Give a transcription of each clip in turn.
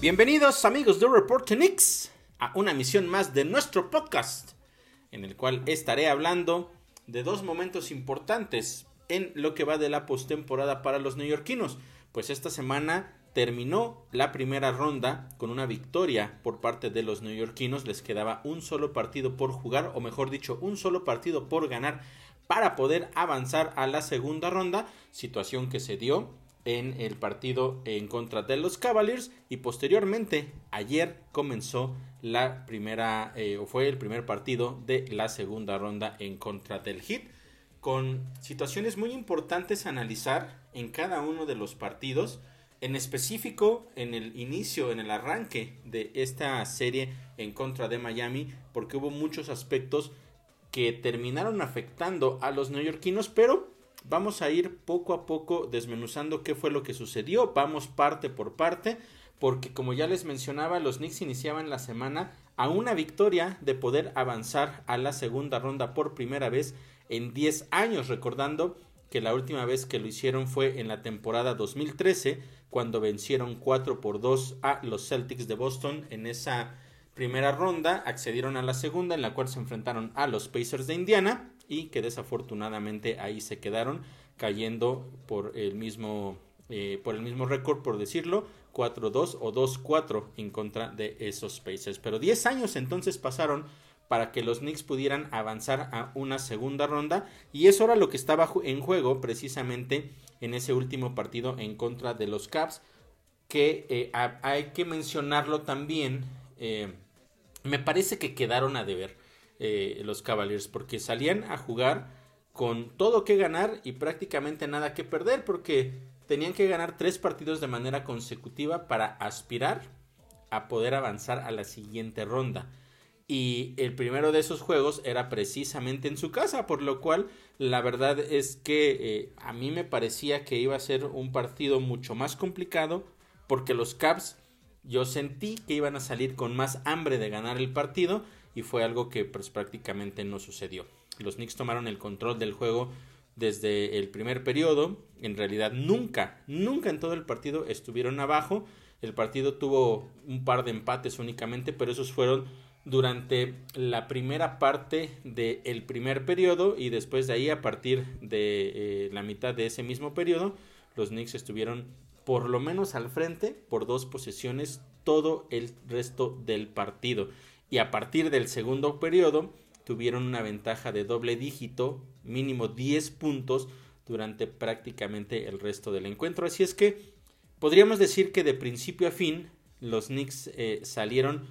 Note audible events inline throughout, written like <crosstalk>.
Bienvenidos amigos de Report Knicks a una emisión más de nuestro podcast en el cual estaré hablando de dos momentos importantes en lo que va de la postemporada para los neoyorquinos. Pues esta semana terminó la primera ronda con una victoria por parte de los neoyorquinos. Les quedaba un solo partido por jugar, o mejor dicho, un solo partido por ganar para poder avanzar a la segunda ronda, situación que se dio en el partido en contra de los Cavaliers y posteriormente ayer comenzó la primera eh, o fue el primer partido de la segunda ronda en contra del Heat con situaciones muy importantes a analizar en cada uno de los partidos en específico en el inicio en el arranque de esta serie en contra de Miami porque hubo muchos aspectos que terminaron afectando a los neoyorquinos pero vamos a ir poco a poco desmenuzando qué fue lo que sucedió. Vamos parte por parte, porque como ya les mencionaba, los Knicks iniciaban la semana a una victoria de poder avanzar a la segunda ronda por primera vez en 10 años, recordando que la última vez que lo hicieron fue en la temporada 2013, cuando vencieron 4 por 2 a los Celtics de Boston en esa primera ronda, accedieron a la segunda en la cual se enfrentaron a los Pacers de Indiana y que desafortunadamente ahí se quedaron cayendo por el mismo eh, por el mismo récord por decirlo 4-2 o 2-4 en contra de esos Pacers. Pero 10 años entonces pasaron para que los Knicks pudieran avanzar a una segunda ronda y eso era lo que estaba en juego precisamente en ese último partido en contra de los Caps que eh, hay que mencionarlo también eh, me parece que quedaron a deber eh, los Cavaliers, porque salían a jugar con todo que ganar y prácticamente nada que perder, porque tenían que ganar tres partidos de manera consecutiva para aspirar a poder avanzar a la siguiente ronda. Y el primero de esos juegos era precisamente en su casa, por lo cual la verdad es que eh, a mí me parecía que iba a ser un partido mucho más complicado, porque los Cavs yo sentí que iban a salir con más hambre de ganar el partido y fue algo que pues, prácticamente no sucedió. Los Knicks tomaron el control del juego desde el primer periodo. En realidad nunca, nunca en todo el partido estuvieron abajo. El partido tuvo un par de empates únicamente, pero esos fueron durante la primera parte del primer periodo y después de ahí a partir de eh, la mitad de ese mismo periodo los Knicks estuvieron por lo menos al frente por dos posesiones todo el resto del partido y a partir del segundo periodo tuvieron una ventaja de doble dígito, mínimo 10 puntos durante prácticamente el resto del encuentro. Así es que podríamos decir que de principio a fin los Knicks eh, salieron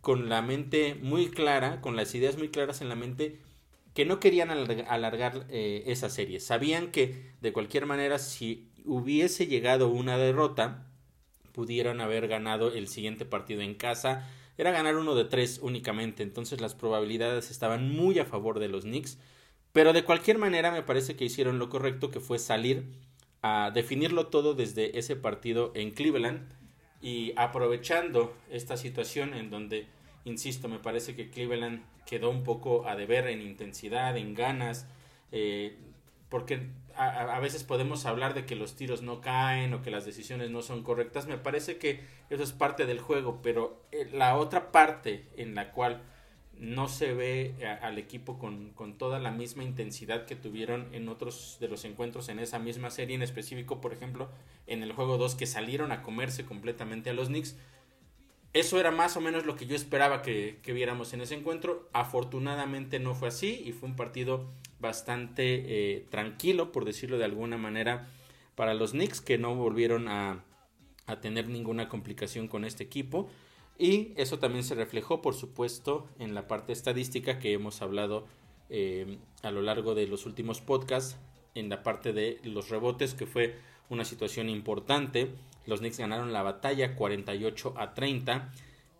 con la mente muy clara, con las ideas muy claras en la mente, que no querían alargar, eh, esa serie. Sabían que de cualquier manera si hubiese llegado una derrota, pudieran haber ganado el siguiente partido en casa era ganar uno de tres únicamente, entonces las probabilidades estaban muy a favor de los Knicks, pero de cualquier manera me parece que hicieron lo correcto, que fue salir a definirlo todo desde ese partido en Cleveland y aprovechando esta situación en donde, insisto, me parece que Cleveland quedó un poco a deber en intensidad, en ganas, eh, porque a, veces podemos hablar de que los tiros no caen o que las decisiones no son correctas. Me parece que eso es parte del juego, pero eh, la otra parte en la cual no se ve al equipo con, con, toda la misma intensidad que tuvieron en otros de los encuentros en esa misma serie, en específico, por ejemplo, en el juego 2 que salieron a comerse completamente a los Knicks. Eso era más o menos lo que yo esperaba que, que viéramos en ese encuentro. Afortunadamente no fue así y fue un partido bastante eh, tranquilo, por decirlo de alguna manera, para los Knicks, que no volvieron a, tener ninguna complicación con este equipo. Y eso también se reflejó, por supuesto, en la parte estadística que hemos hablado eh, a lo largo de los últimos podcasts, en la parte de los rebotes, que fue una situación importante. Los Knicks ganaron la batalla 48 a 30.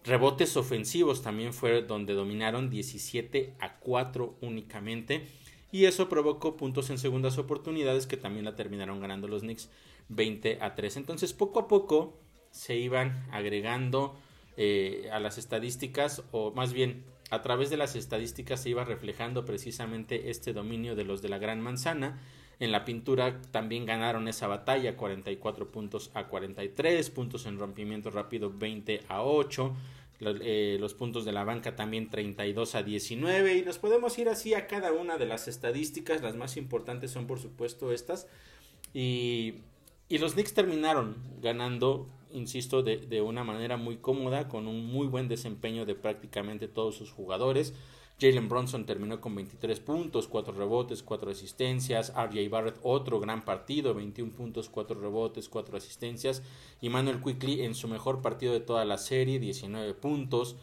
Rebotes ofensivos también fue donde dominaron 17 a 4 únicamente y eso provocó puntos en segundas oportunidades que también la terminaron ganando los Knicks 20 a 3. Entonces poco a poco se iban agregando eh, a las estadísticas o más bien a través de las estadísticas se iba reflejando precisamente este dominio de los de la gran manzana En la pintura también ganaron esa batalla, 44 puntos a 43, puntos en rompimiento rápido 20 a 8, eh, los puntos de la banca también 32 a 19 y nos podemos ir así a cada una de las estadísticas, las más importantes son por supuesto estas. Y, y los Knicks terminaron ganando, insisto, de, de una manera muy cómoda, con un muy buen desempeño de prácticamente todos sus jugadores. Jalen Bronson terminó con 23 puntos, 4 rebotes, 4 asistencias. RJ Barrett otro gran partido, 21 puntos, 4 rebotes, 4 asistencias. Y Manuel Quickly en su mejor partido de toda la serie, 19 puntos.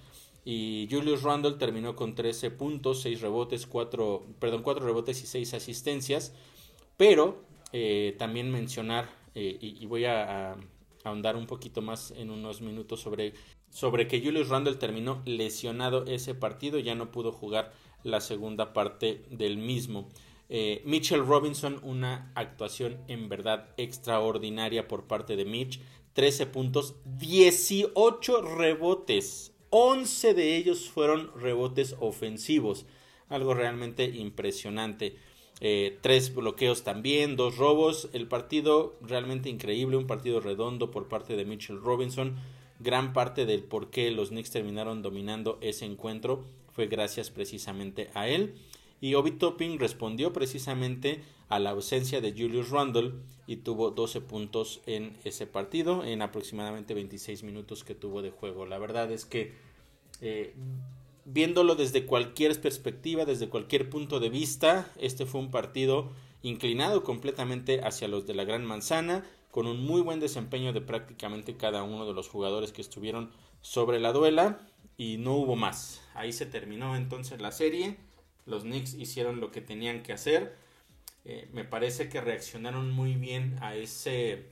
Y Julius Randle terminó con 13 puntos, 6 rebotes, 4, perdón, 4 rebotes y 6 asistencias. Pero eh, también mencionar, eh, y, voy a ahondar un poquito más en unos minutos sobre sobre que Julius Randle terminó lesionado ese partido, ya no pudo jugar la segunda parte del mismo. Eh, Mitchell Robinson, una actuación en verdad extraordinaria por parte de Mitch. 13 puntos, 18 rebotes. 11 de ellos fueron rebotes ofensivos. Algo realmente impresionante. Eh, tres bloqueos también, dos robos. El partido realmente increíble, un partido redondo por parte de Mitchell Robinson gran parte del por qué los Knicks terminaron dominando ese encuentro fue gracias precisamente a él. Y Obi Topping respondió precisamente a la ausencia de Julius Randle y tuvo 12 puntos en ese partido en aproximadamente 26 minutos que tuvo de juego. La verdad es que eh, viéndolo desde cualquier perspectiva, desde cualquier punto de vista, este fue un partido inclinado completamente hacia los de la Gran Manzana con un muy buen desempeño de prácticamente cada uno de los jugadores que estuvieron sobre la duela y no hubo más. Ahí se terminó entonces la serie. Los Knicks hicieron lo que tenían que hacer. Eh, me parece que reaccionaron muy bien a ese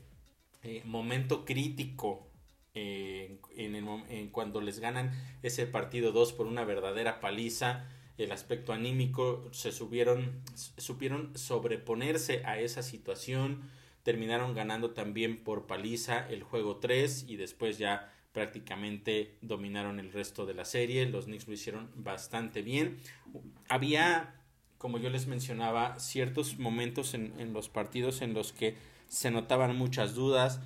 eh, momento crítico eh, en, cuando les ganan ese partido 2 por una verdadera paliza. El aspecto anímico se subieron, supieron sobreponerse a esa situación terminaron ganando también por paliza el juego 3 y después ya prácticamente dominaron el resto de la serie. Los Knicks lo hicieron bastante bien. Había, como yo les mencionaba, ciertos momentos en, los partidos en los que se notaban muchas dudas.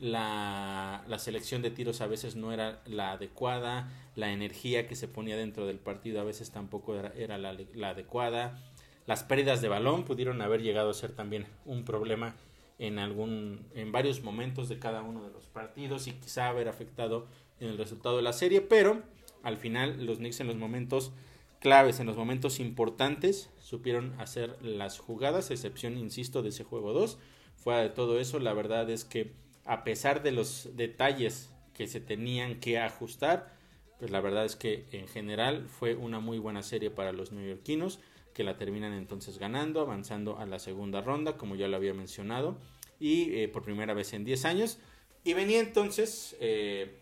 La, selección de tiros a veces no era la adecuada, la energía que se ponía dentro del partido a veces tampoco era, la, la adecuada. Las pérdidas de balón pudieron haber llegado a ser también un problema en algún en varios momentos de cada uno de los partidos y quizá haber afectado en el resultado de la serie, pero al final los Knicks en los momentos claves, en los momentos importantes, supieron hacer las jugadas, excepción, insisto, de ese juego 2. Fuera de todo eso, la verdad es que a pesar de los detalles que se tenían que ajustar, pues la verdad es que en general fue una muy buena serie para los neoyorquinos que la terminan entonces ganando, avanzando a la segunda ronda, como ya lo había mencionado, y eh, por primera vez en 10 años. Y venía entonces eh,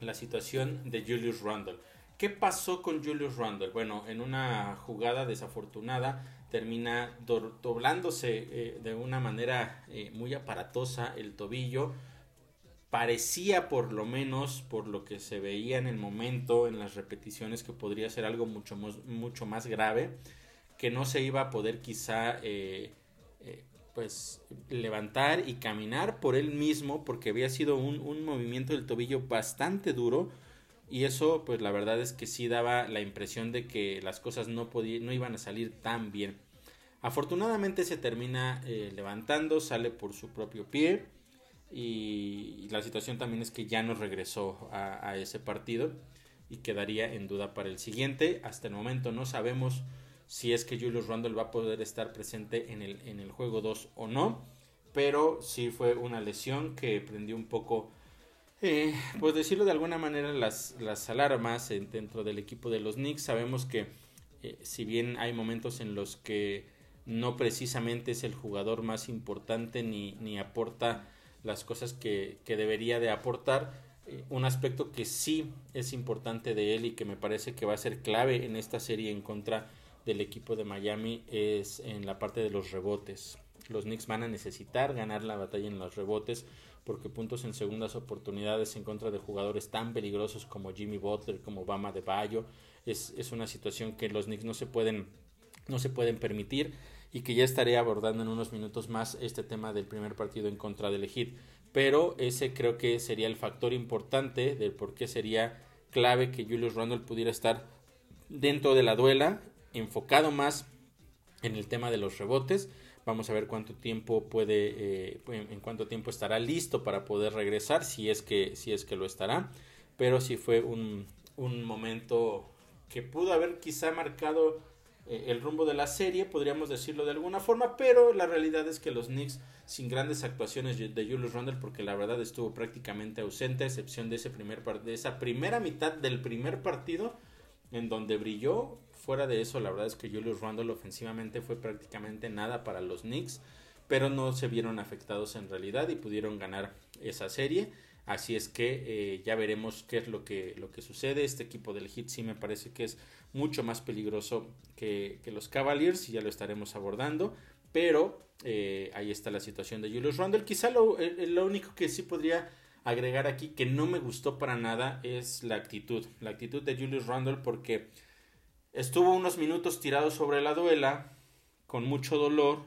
la situación de Julius Randle. ¿Qué pasó con Julius Randle? Bueno, en una jugada desafortunada termina doblándose eh, de una manera muy aparatosa el tobillo. Parecía por lo menos, por lo que se veía en el momento, en las repeticiones, que podría ser algo mucho más grave que no se iba a poder quizá eh, eh, pues levantar y caminar por él mismo porque había sido un, movimiento del tobillo bastante duro y eso pues la verdad es que sí daba la impresión de que las cosas no, no iban a salir tan bien. Afortunadamente se termina eh, levantando, sale por su propio pie y, la situación también es que ya no regresó a ese partido y quedaría en duda para el siguiente. Hasta el momento no sabemos si es que Julius Randle va a poder estar presente en el, en el juego 2 o no. Pero sí fue una lesión que prendió un poco, eh, pues decirlo de alguna manera, las, las alarmas dentro del equipo de los Knicks. Sabemos que eh, si bien hay momentos en los que no precisamente es el jugador más importante ni, ni aporta las cosas que, que debería de aportar, eh, un aspecto que sí es importante de él y que me parece que va a ser clave en esta serie en contra del equipo de Miami es en la parte de los rebotes. Los Knicks van a necesitar ganar la batalla en los rebotes porque puntos en segundas oportunidades en contra de jugadores tan peligrosos como Jimmy Butler, como Bama de Bayo, es, es una situación que los Knicks no se pueden, no se pueden permitir. y que ya estaré abordando en unos minutos más este tema del primer partido en contra del Heat. Pero ese creo que sería el factor importante del por qué sería clave que Julius Randle pudiera estar dentro de la duela, enfocado más en el tema de los rebotes. Vamos a ver cuánto tiempo puede, eh, en cuánto tiempo estará listo para poder regresar, si es que, si es que lo estará. Pero sí fue un, un momento que pudo haber quizá marcado eh, el rumbo de la serie, podríamos decirlo de alguna forma, pero la realidad es que los Knicks, sin grandes actuaciones de Julius Randle, porque la verdad estuvo prácticamente ausente, a excepción de, ese primer de esa primera mitad del primer partido, en donde brilló. Fuera de eso, la verdad es que Julius Randle ofensivamente fue prácticamente nada para los Knicks, pero no se vieron afectados en realidad y pudieron ganar esa serie. Así es que eh, ya veremos qué es lo que, lo que sucede. Este equipo del Heat sí me parece que es mucho más peligroso que, los Cavaliers y ya lo estaremos abordando. Pero eh, ahí está la situación de Julius Randle. Quizá lo, lo único que sí podría agregar aquí que no me gustó para nada es la actitud. La actitud de Julius Randle porque estuvo unos minutos tirado sobre la duela con mucho dolor.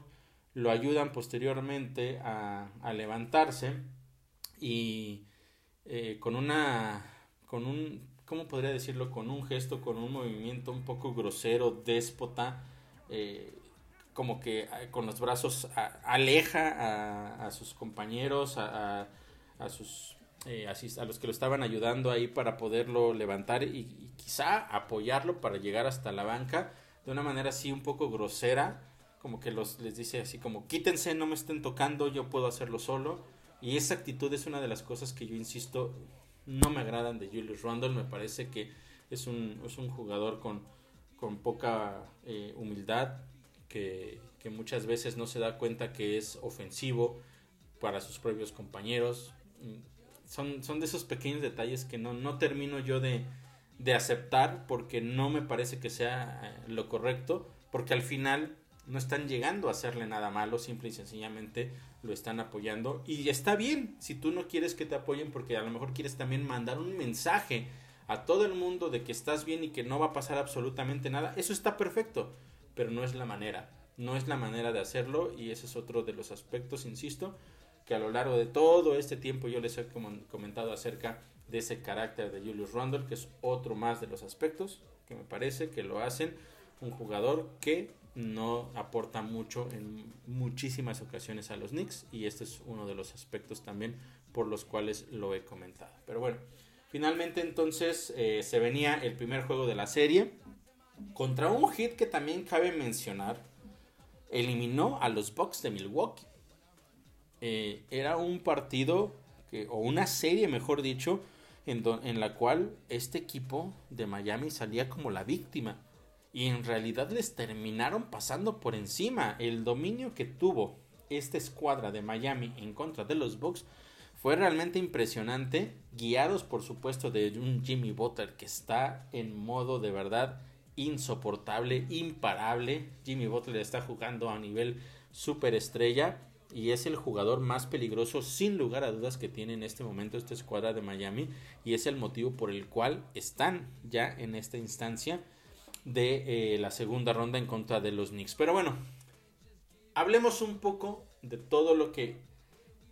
Lo ayudan posteriormente a, a levantarse y eh, con una, con un, ¿cómo podría decirlo? Con un gesto, con un movimiento un poco grosero, déspota, eh, como que eh, con los brazos aleja a, sus compañeros, a, a sus a los que lo estaban ayudando ahí para poderlo levantar y, quizá apoyarlo para llegar hasta la banca de una manera así un poco grosera, como que los, les dice así como quítense, no me estén tocando, yo puedo hacerlo solo y esa actitud es una de las cosas que yo insisto no me agradan de Julius Randle. Me parece que es un, es un jugador con, con poca eh, humildad, que, que, muchas veces no se da cuenta que es ofensivo para sus propios compañeros. Son, de esos pequeños detalles que no, no termino yo de, de aceptar porque no me parece que sea eh, lo correcto, porque al final no están llegando a hacerle nada malo, simple y sencillamente lo están apoyando. Y está bien si tú no quieres que te apoyen porque a lo mejor quieres también mandar un mensaje a todo el mundo de que estás bien y que no va a pasar absolutamente nada. Eso está perfecto, pero no es la manera. No es la manera de hacerlo y ese es otro de los aspectos, insisto, que a lo largo de todo este tiempo yo les he comentado acerca de ese carácter de Julius Randle, que es otro más de los aspectos que me parece que lo hacen un jugador que no aporta mucho en muchísimas ocasiones a los Knicks y este es uno de los aspectos también por los cuales lo he comentado. Pero bueno, finalmente entonces eh, se venía el primer juego de la serie contra un hit que también cabe mencionar, eliminó a los Bucks de Milwaukee. Eh, era un partido o una serie, mejor dicho, en, en la cual este equipo de Miami salía como la víctima y en realidad les terminaron pasando por encima. El dominio que tuvo esta escuadra de Miami en contra de los Bucks fue realmente impresionante, guiados por supuesto de un Jimmy Butler que está en modo de verdad insoportable, imparable. Jimmy Butler está jugando a nivel superestrella y es el jugador más peligroso sin lugar a dudas que tiene en este momento esta escuadra de Miami y es el motivo por el cual están ya en esta instancia de eh, la segunda ronda en contra de los Knicks. Pero bueno, hablemos un poco de todo lo que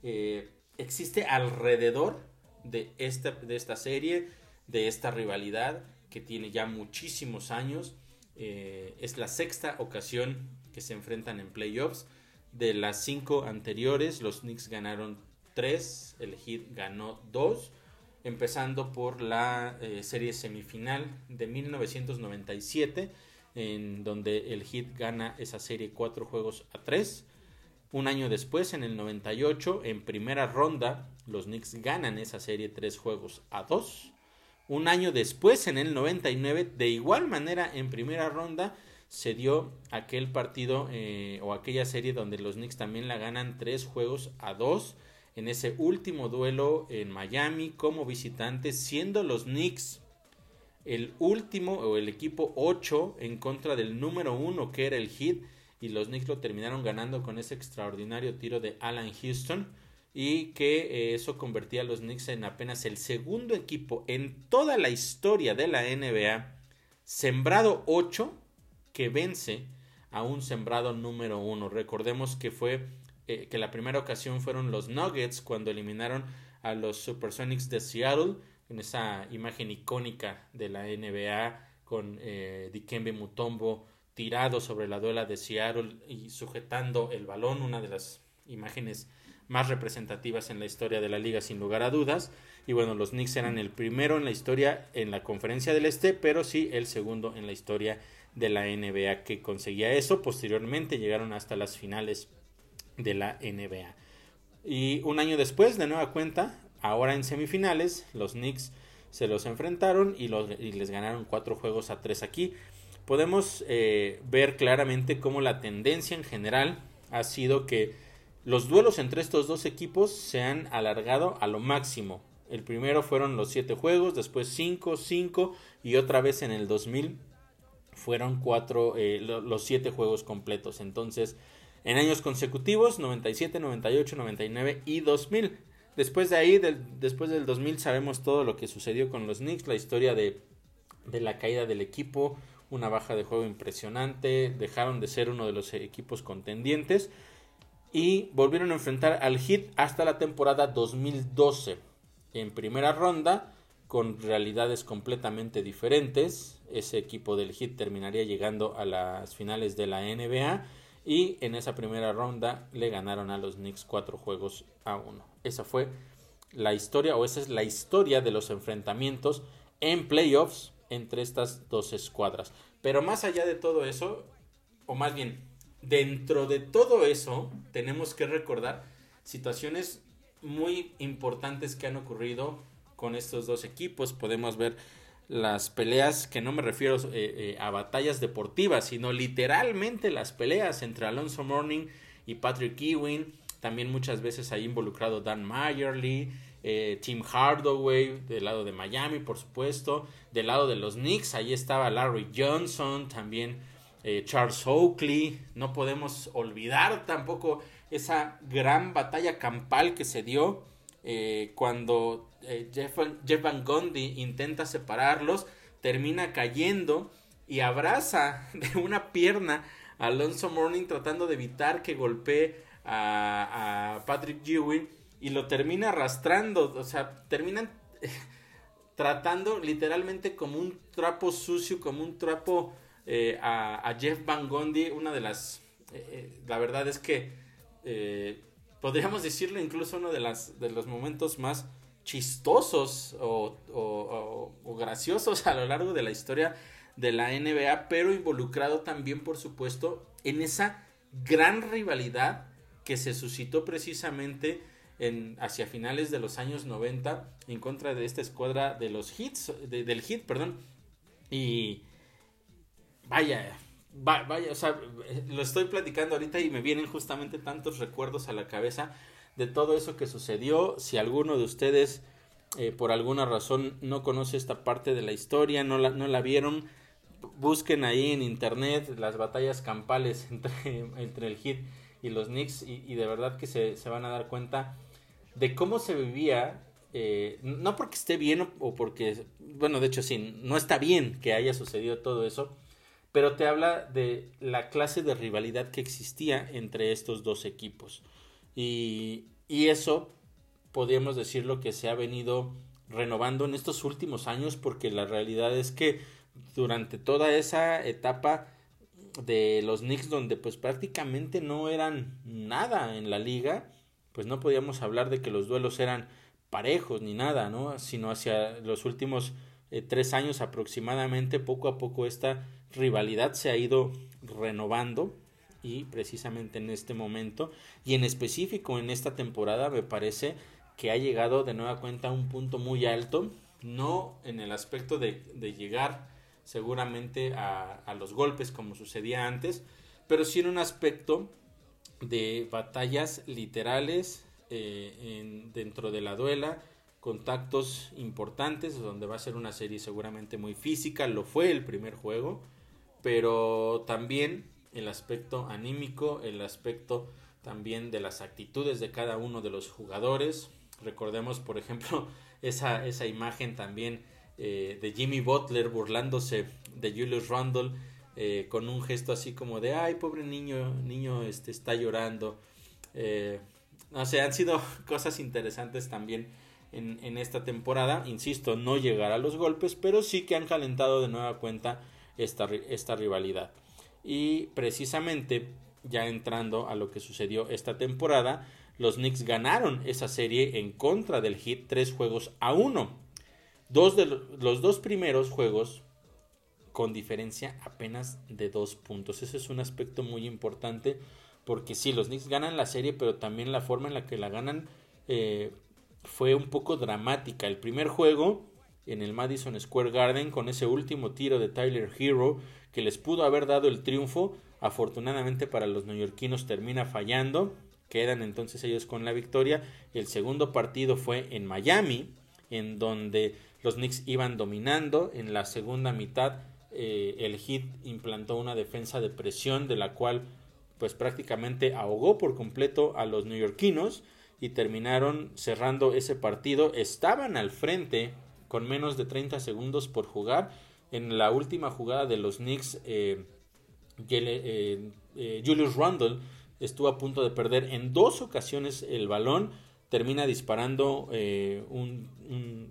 eh, existe alrededor de esta, de esta serie, de esta rivalidad que tiene ya muchísimos años. Eh, es la sexta ocasión que se enfrentan en playoffs. De las cinco anteriores, los Knicks ganaron tres, el Heat ganó dos empezando por la eh, serie semifinal de 1997, en donde el Heat gana esa serie cuatro juegos a tres. Un año después, en el 98, en primera ronda, los Knicks ganan esa serie tres juegos a dos. Un año después, en el 99, de igual manera, en primera ronda, se dio aquel partido eh, o aquella serie donde los Knicks también la ganan tres juegos a dos en ese último duelo en Miami como visitante, siendo los Knicks el último o el equipo 8 en contra del número 1 que era el Heat y los Knicks lo terminaron ganando con ese extraordinario tiro de Alan Houston y que eh, eso convertía a los Knicks en apenas el segundo equipo en toda la historia de la NBA sembrado 8 que vence a un sembrado número uno. Recordemos que fue eh, que la primera ocasión fueron los Nuggets cuando eliminaron a los Supersonics de Seattle en esa imagen icónica de la NBA con eh, Dikembe Mutombo tirado sobre la duela de Seattle y sujetando el balón, una de las imágenes más representativas en la historia de la liga sin lugar a dudas. Y bueno, los Knicks eran el primero en la historia en la conferencia del Este, pero sí el segundo en la historia de la NBA que conseguía eso. Posteriormente llegaron hasta las finales de la NBA. Y un año después, de nueva cuenta, ahora en semifinales, los Knicks se los enfrentaron y, los, y les ganaron cuatro juegos a tres aquí. Podemos eh, ver claramente cómo la tendencia en general ha sido que los duelos entre estos dos equipos se han alargado a lo máximo. El primero fueron los siete juegos, después cinco, cinco y otra vez en el 2000 fueron cuatro, eh, los siete juegos completos. Entonces, en años consecutivos, 97, 98, 99 y 2000. Después de ahí, después del 2000, sabemos todo lo que sucedió con los Knicks, la historia de, de la caída del equipo, una baja de juego impresionante, dejaron de ser uno de los equipos contendientes y volvieron a enfrentar al Heat hasta la temporada 2012 en primera ronda con realidades completamente diferentes. Ese equipo del Heat terminaría llegando a las finales de la NBA y en esa primera ronda le ganaron a los Knicks cuatro juegos a uno. Esa fue la historia o esa es la historia de los enfrentamientos en playoffs entre estas dos escuadras. Pero más allá de todo eso, o más bien dentro de todo eso, tenemos que recordar situaciones muy importantes que han ocurrido con estos dos equipos. Podemos ver las peleas, que no me refiero eh, eh, a batallas deportivas, sino literalmente las peleas entre Alonso Morning y Patrick Ewing. También muchas veces ahí involucrado Dan Mayerly, eh, Tim Hardaway, del lado de Miami, por supuesto. Del lado de los Knicks, ahí estaba Larry Johnson, también eh, Charles Oakley, no podemos olvidar tampoco esa gran batalla campal que se dio eh, cuando eh, Jeff, Van Gundy intenta separarlos, termina cayendo y abraza <laughs> de una pierna a Alonso Morning tratando de evitar que golpee a, a Patrick Ewing y lo termina arrastrando, o sea, terminan <laughs> tratando literalmente como un trapo sucio, como un trapo eh, a, Jeff Van Gundy, una de las, eh, la verdad es que podríamos decirlo incluso uno de, las, de los momentos más chistosos o, o, graciosos a lo largo de la historia de la NBA, pero involucrado también, por supuesto, en esa gran rivalidad que se suscitó precisamente en, hacia finales de los años 90 en contra de esta escuadra de los hits, del hit, perdón. Y, vaya, vaya, o sea, lo estoy platicando ahorita y me vienen justamente tantos recuerdos a la cabeza de todo eso que sucedió. Si alguno de ustedes eh, por alguna razón no conoce esta parte de la historia, no la, no la vieron, busquen ahí en internet las batallas campales <laughs> entre, entre el Hit y los Knicks y, de verdad que se, se, van a dar cuenta de cómo se vivía. Eh, no porque esté bien o porque, bueno, de hecho sí, no está bien que haya sucedido todo eso, pero te habla de la clase de rivalidad que existía entre estos dos equipos. Y, y eso podríamos decirlo que se ha venido renovando en estos últimos años porque la realidad es que durante toda esa etapa de los Knicks donde pues prácticamente no eran nada en la liga, pues no podíamos hablar de que los duelos eran parejos ni nada, ¿no? Sino hacia los últimos eh, tres años aproximadamente, poco a poco esta rivalidad se ha ido renovando y precisamente en este momento y en específico en esta temporada me parece que ha llegado de nueva cuenta a un punto muy alto, no en el aspecto de, llegar seguramente a, los golpes como sucedía antes, pero sí en un aspecto de batallas literales eh, en, dentro de la duela, contactos importantes, donde va a ser una serie seguramente muy física, lo fue el primer juego, pero también el aspecto anímico, el aspecto también de las actitudes de cada uno de los jugadores. Recordemos, por ejemplo, <laughs> esa, esa imagen también eh, de Jimmy Butler burlándose de Julius Randle eh, con un gesto así como de, ay, pobre niño, niño este, está llorando. Eh, no sé, han sido <laughs> cosas interesantes también en, en, esta temporada. Insisto, no llegar a los golpes, pero sí que han calentado de nueva cuenta esta, esta rivalidad. Y precisamente, ya entrando a lo que sucedió esta temporada, los Knicks ganaron esa serie en contra del Heat tres juegos a uno. Dos de los dos primeros juegos con diferencia apenas de dos puntos. Ese es un aspecto muy importante porque sí, los Knicks ganan la serie, pero también la forma en la que la ganan eh, fue un poco dramática. El primer juego en el Madison Square Garden con ese último tiro de Tyler Hero que les pudo haber dado el triunfo, afortunadamente para los neoyorquinos termina fallando quedan entonces ellos con la victoria. El segundo partido fue en Miami, en donde los Knicks iban dominando. En la segunda mitad eh, el Heat implantó una defensa de presión de la cual pues prácticamente ahogó por completo a los neoyorquinos y terminaron cerrando ese partido. Estaban al frente con menos de 30 segundos por jugar. En la última jugada de los Knicks, eh, eh, Julius Randle estuvo a punto de perder en dos ocasiones el balón, termina disparando eh, un,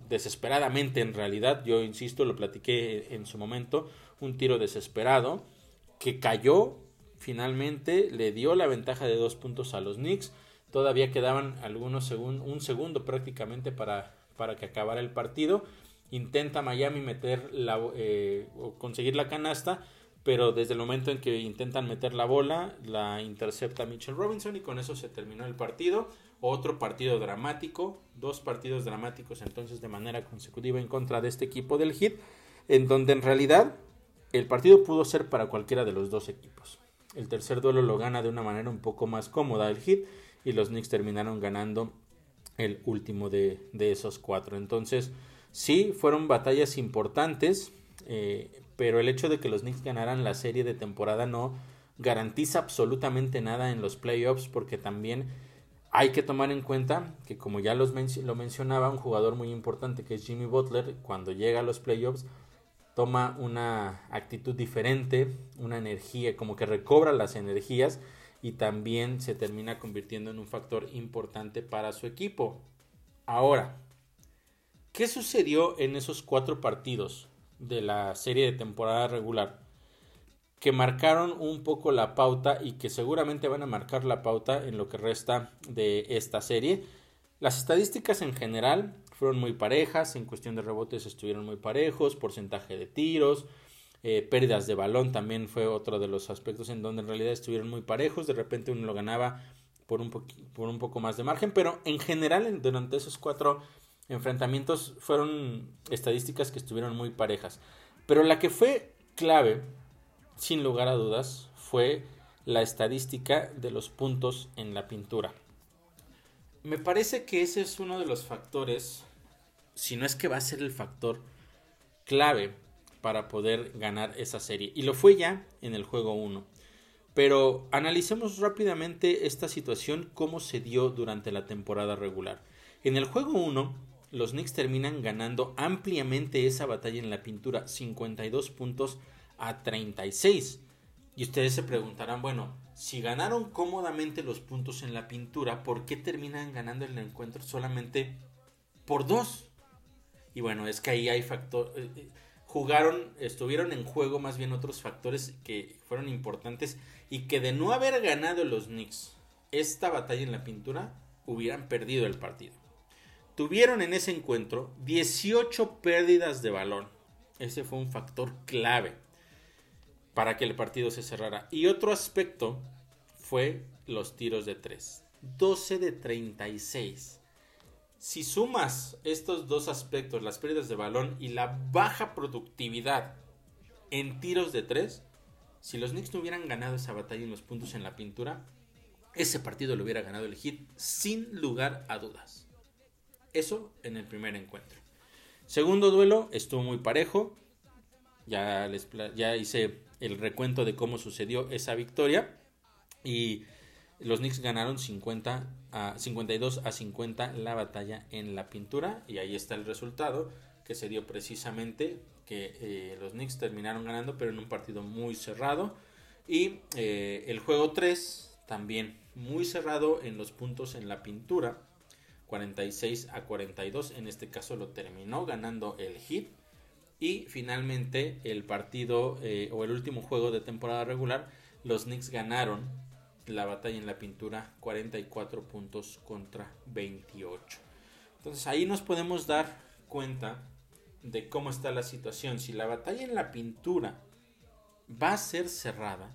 desesperadamente en realidad, yo insisto, lo platiqué en su momento, un tiro desesperado que cayó finalmente, le dio la ventaja de dos puntos a los Knicks, todavía quedaban algunos segundos, un segundo prácticamente para, para que acabara el partido, intenta Miami meter la, eh, o conseguir la canasta, pero desde el momento en que intentan meter la bola, la intercepta Mitchell Robinson y con eso se terminó el partido. Otro partido dramático, dos partidos dramáticos entonces de manera consecutiva en contra de este equipo del Heat, en donde en realidad el partido pudo ser para cualquiera de los dos equipos. El tercer duelo lo gana de una manera un poco más cómoda el Heat y los Knicks terminaron ganando el último de, de esos cuatro. Entonces, sí, fueron batallas importantes. Eh, pero el hecho de que los Knicks ganaran la serie de temporada no garantiza absolutamente nada en los playoffs porque también hay que tomar en cuenta que como ya los lo mencionaba un jugador muy importante que es Jimmy Butler cuando llega a los playoffs toma una actitud diferente, una energía, como que recobra las energías y también se termina convirtiendo en un factor importante para su equipo. Ahora, ¿qué sucedió en esos cuatro partidos? de la serie de temporada regular que marcaron un poco la pauta y que seguramente van a marcar la pauta en lo que resta de esta serie. Las estadísticas en general fueron muy parejas, en cuestión de rebotes estuvieron muy parejos, porcentaje de tiros, eh, pérdidas de balón también fue otro de los aspectos en donde en realidad estuvieron muy parejos, de repente uno lo ganaba por un, por un poco más de margen, pero en general durante esos cuatro enfrentamientos fueron estadísticas que estuvieron muy parejas. Pero la que fue clave, sin lugar a dudas, fue la estadística de los puntos en la pintura. Me parece que ese es uno de los factores, si no es que va a ser el factor clave para poder ganar esa serie. Y lo fue ya en el juego 1. Pero analicemos rápidamente esta situación, cómo se dio durante la temporada regular. En el juego 1, los Knicks terminan ganando ampliamente esa batalla en la pintura, 52 puntos a 36. Y ustedes se preguntarán, bueno, si ganaron cómodamente los puntos en la pintura, ¿por qué terminan ganando el encuentro solamente por dos? Y bueno, es que ahí hay factor... Eh, eh, jugaron, estuvieron en juego más bien otros factores que fueron importantes y que de no haber ganado los Knicks esta batalla en la pintura, hubieran perdido el partido. Tuvieron en ese encuentro 18 pérdidas de balón. Ese fue un factor clave para que el partido se cerrara. Y otro aspecto fue los tiros de 3. 12 de 36. Si sumas estos dos aspectos, las pérdidas de balón y la baja productividad en tiros de 3, si los Knicks no hubieran ganado esa batalla en los puntos en la pintura, ese partido lo hubiera ganado el Heat sin lugar a dudas. Eso en el primer encuentro. Segundo duelo estuvo muy parejo. Ya, les, ya hice el recuento de cómo sucedió esa victoria. Y los Knicks ganaron 50 a 52 a 50 la batalla en la pintura. Y ahí está el resultado que se dio precisamente que eh, los Knicks terminaron ganando, pero en un partido muy cerrado. Y eh, el juego 3 también muy cerrado en los puntos en la pintura. 46 a 42. En este caso lo terminó ganando el Heat. Y finalmente el partido eh, o el último juego de temporada regular, los Knicks ganaron la batalla en la pintura 44 puntos contra 28. Entonces ahí nos podemos dar cuenta de cómo está la situación. Si la batalla en la pintura va a ser cerrada,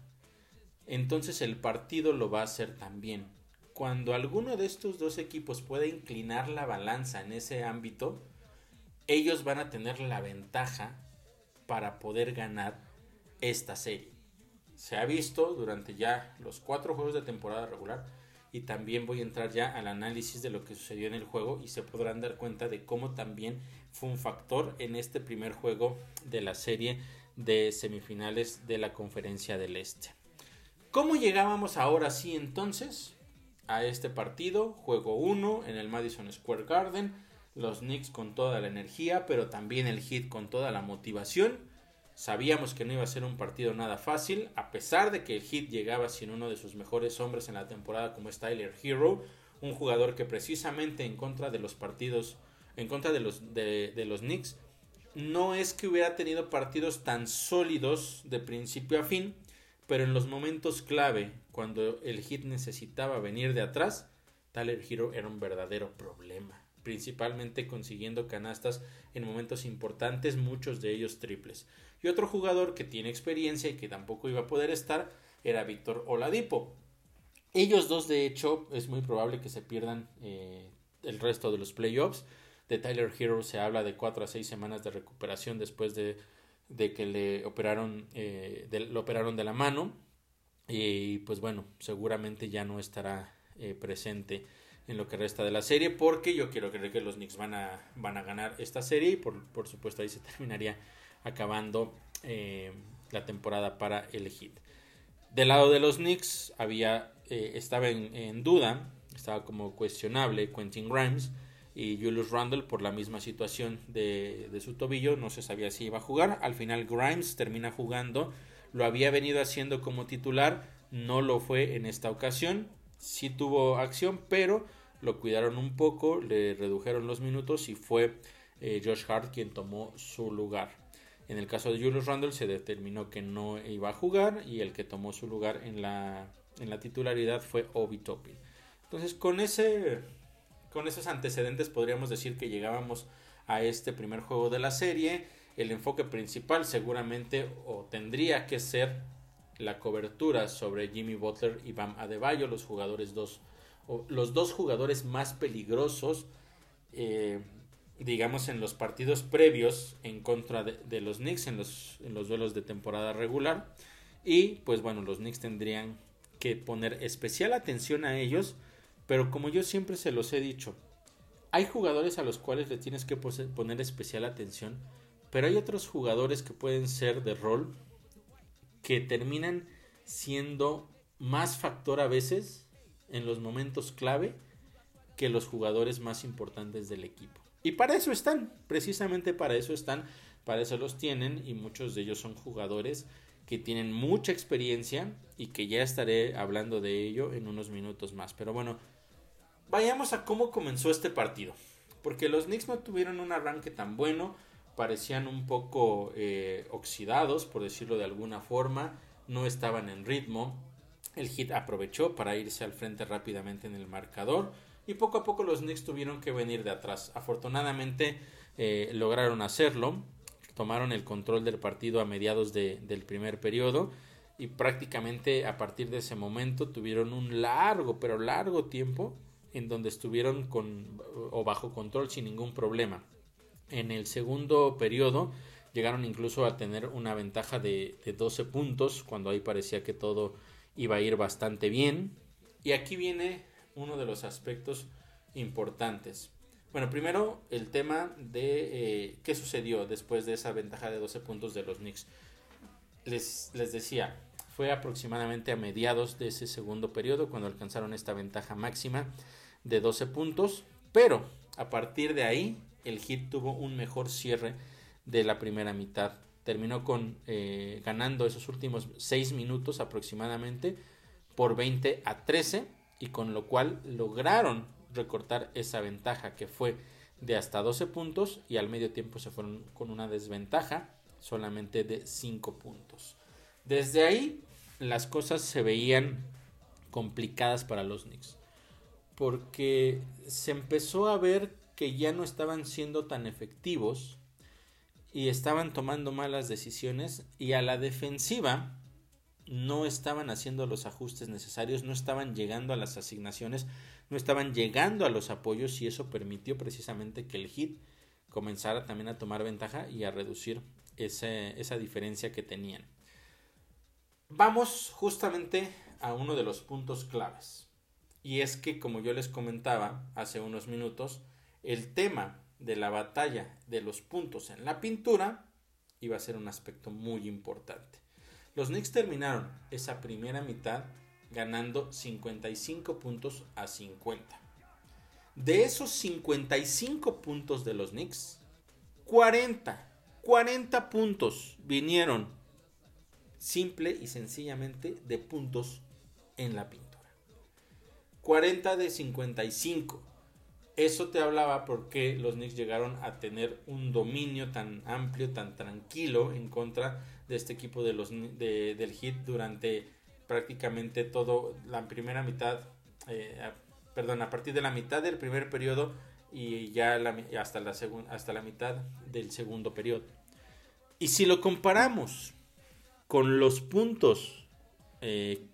entonces el partido lo va a hacer también. Cuando alguno de estos dos equipos pueda inclinar la balanza en ese ámbito, ellos van a tener la ventaja para poder ganar esta serie. Se ha visto durante ya los cuatro juegos de temporada regular y también voy a entrar ya al análisis de lo que sucedió en el juego y se podrán dar cuenta de cómo también fue un factor en este primer juego de la serie de semifinales de la conferencia del este. ¿Cómo llegábamos ahora sí entonces a este partido? Juego 1 en el Madison Square Garden, los Knicks con toda la energía, pero también el Heat con toda la motivación. Sabíamos que no iba a ser un partido nada fácil, a pesar de que el Heat llegaba sin uno de sus mejores hombres en la temporada como es Tyler Hero, un jugador que precisamente en contra de los partidos en contra de los, de, los Knicks, no es que hubiera tenido partidos tan sólidos de principio a fin, pero en los momentos clave, cuando el hit necesitaba venir de atrás, Tyler Hero era un verdadero problema, principalmente consiguiendo canastas en momentos importantes, muchos de ellos triples. Y otro jugador que tiene experiencia y que tampoco iba a poder estar era Víctor Oladipo. Ellos dos, de hecho, es muy probable que se pierdan eh, el resto de los playoffs de Tyler Hero se habla de 4 a 6 semanas de recuperación después de, que le operaron, eh, lo operaron de la mano. Y pues bueno, seguramente ya no estará eh, presente en lo que resta de la serie porque yo quiero creer que los Knicks van a, van a ganar esta serie y por, por supuesto ahí se <laughs> terminaría acabando eh, la temporada para el Heat. Del lado de los Knicks había, estaba en, en, duda, estaba como cuestionable Quentin Grimes y Julius Randle por la misma situación de, su tobillo, no se sabía si iba a jugar. Al final Grimes termina jugando, lo había venido haciendo como titular, no lo fue en esta ocasión, sí tuvo acción, pero lo cuidaron un poco, le redujeron los minutos y fue eh, Josh Hart quien tomó su lugar. En el caso de Julius Randle se determinó que no iba a jugar y el que tomó su lugar en la, en la titularidad fue Obi Toppin. Entonces con ese con esos antecedentes podríamos decir que llegábamos a este primer juego de la serie. El enfoque principal seguramente o tendría que ser la cobertura sobre Jimmy Butler y Bam Adebayo, los jugadores dos, los dos jugadores más peligrosos, eh, digamos, en los partidos previos en contra de, los Knicks, en los, en los duelos de temporada regular. Y pues bueno, los Knicks tendrían que poner especial atención a ellos pero como yo siempre se los he dicho, hay jugadores a los cuales le tienes que poner especial atención, pero hay otros jugadores que pueden ser de rol que terminan siendo más factor a veces en los momentos clave que los jugadores más importantes del equipo. Y para eso están, precisamente para eso están, para eso los tienen y muchos de ellos son jugadores que tienen mucha experiencia y que ya estaré hablando de ello en unos minutos más. Pero bueno, vayamos a cómo comenzó este partido. Porque los Knicks no tuvieron un arranque tan bueno, parecían un poco eh, oxidados, por decirlo de alguna forma, no estaban en ritmo. El Heat aprovechó para irse al frente rápidamente en el marcador y poco a poco los Knicks tuvieron que venir de atrás. Afortunadamente eh, lograron hacerlo, tomaron el control del partido a mediados del primer periodo y prácticamente a partir de ese momento tuvieron un largo, pero largo tiempo en donde estuvieron con o bajo control sin ningún problema. En el segundo periodo llegaron incluso a tener una ventaja de, de 12 puntos cuando ahí parecía que todo iba a ir bastante bien. Y aquí viene uno de los aspectos importantes. Bueno, primero el tema de eh, qué sucedió después de esa ventaja de 12 puntos de los Knicks. Les, les decía, fue aproximadamente a mediados de ese segundo periodo cuando alcanzaron esta ventaja máxima de 12 puntos, pero a partir de ahí el Heat tuvo un mejor cierre de la primera mitad. Terminó con eh, ganando esos últimos 6 minutos aproximadamente por 20 a 13 y con lo cual lograron recortar esa ventaja que fue de hasta 12 puntos y al medio tiempo se fueron con una desventaja solamente de 5 puntos. Desde ahí las cosas se veían complicadas para los Knicks porque se empezó a ver que ya no estaban siendo tan efectivos y estaban tomando malas decisiones y a la defensiva no estaban haciendo los ajustes necesarios, no estaban llegando a las asignaciones, no estaban llegando a los apoyos y eso permitió precisamente que el hit comenzara también a tomar ventaja y a reducir esa diferencia que tenían. Vamos justamente a uno de los puntos claves. Y es que, como yo les comentaba hace unos minutos, el tema de la batalla de los puntos en la pintura iba a ser un aspecto muy importante. Los Knicks terminaron esa primera mitad ganando 55 puntos a 50. De esos 55 puntos de los Knicks, 40, 40 puntos vinieron simple y sencillamente de puntos en la pintura. 40 de 55. Eso te hablaba porque los Knicks llegaron a tener un dominio tan amplio, tan tranquilo en contra de este equipo de los, del Hit durante prácticamente todo la primera mitad, eh, perdón, a partir de la mitad del primer periodo y ya hasta, la hasta la mitad del segundo periodo. Y si lo comparamos con los puntos eh,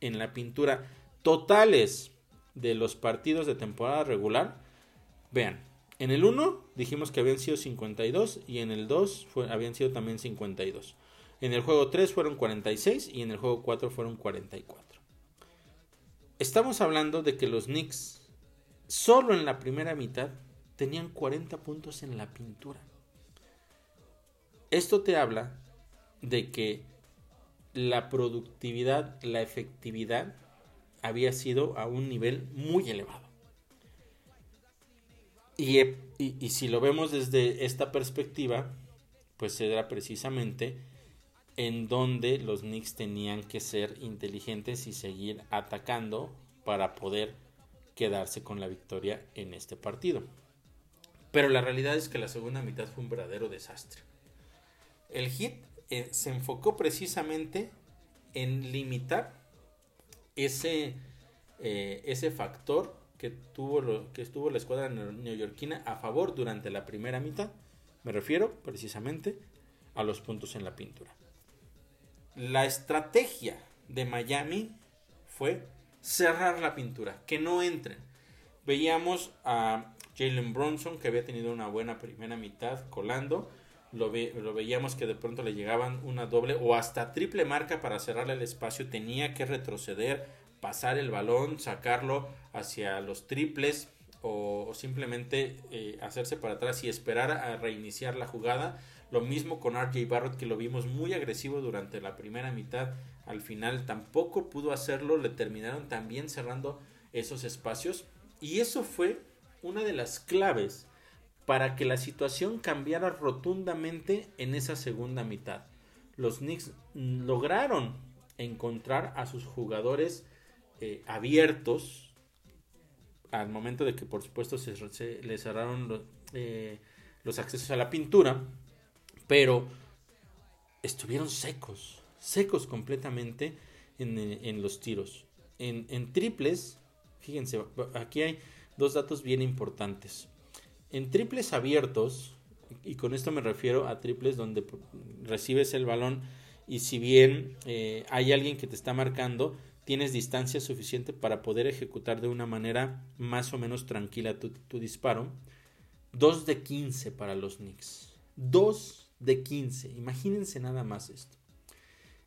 en la pintura totales de los partidos de temporada regular, vean, en el 1 dijimos que habían sido 52 y en el 2 habían sido también 52. En el juego 3 fueron 46 y en el juego 4 fueron 44. Estamos hablando de que los Knicks solo en la primera mitad tenían 40 puntos en la pintura. Esto te habla de que la productividad, la efectividad había sido a un nivel muy elevado. Y, si lo vemos desde esta perspectiva, pues era precisamente en donde los Knicks tenían que ser inteligentes y seguir atacando para poder quedarse con la victoria en este partido. Pero la realidad es que la segunda mitad fue un verdadero desastre. El hit eh, se enfocó precisamente en limitar ese, eh, ese factor que tuvo, que estuvo la escuadra neoyorquina a favor durante la primera mitad. Me refiero precisamente a los puntos en la pintura. La estrategia de Miami fue cerrar la pintura, que no entren. Veíamos a Jalen Bronson que había tenido una buena primera mitad colando lo, veíamos que de pronto le llegaban una doble o hasta triple marca para cerrarle el espacio, tenía que retroceder, pasar el balón, sacarlo hacia los triples o, simplemente eh, hacerse para atrás y esperar a reiniciar la jugada. Lo mismo con RJ Barrett que lo vimos muy agresivo durante la primera mitad. Al final tampoco pudo hacerlo, le terminaron también cerrando esos espacios y eso fue una de las claves para que la situación cambiara rotundamente en esa segunda mitad. Los Knicks lograron encontrar a sus jugadores eh, abiertos al momento de que por supuesto se, se le cerraron eh, los accesos a la pintura, pero estuvieron secos, secos completamente en, los tiros. En, en triples, fíjense, aquí hay dos datos bien importantes. En triples abiertos, y con esto me refiero a triples donde recibes el balón y si bien eh, hay alguien que te está marcando, tienes distancia suficiente para poder ejecutar de una manera más o menos tranquila tu, tu disparo. 2 de 15 para los Knicks. 2 de 15. Imagínense nada más esto.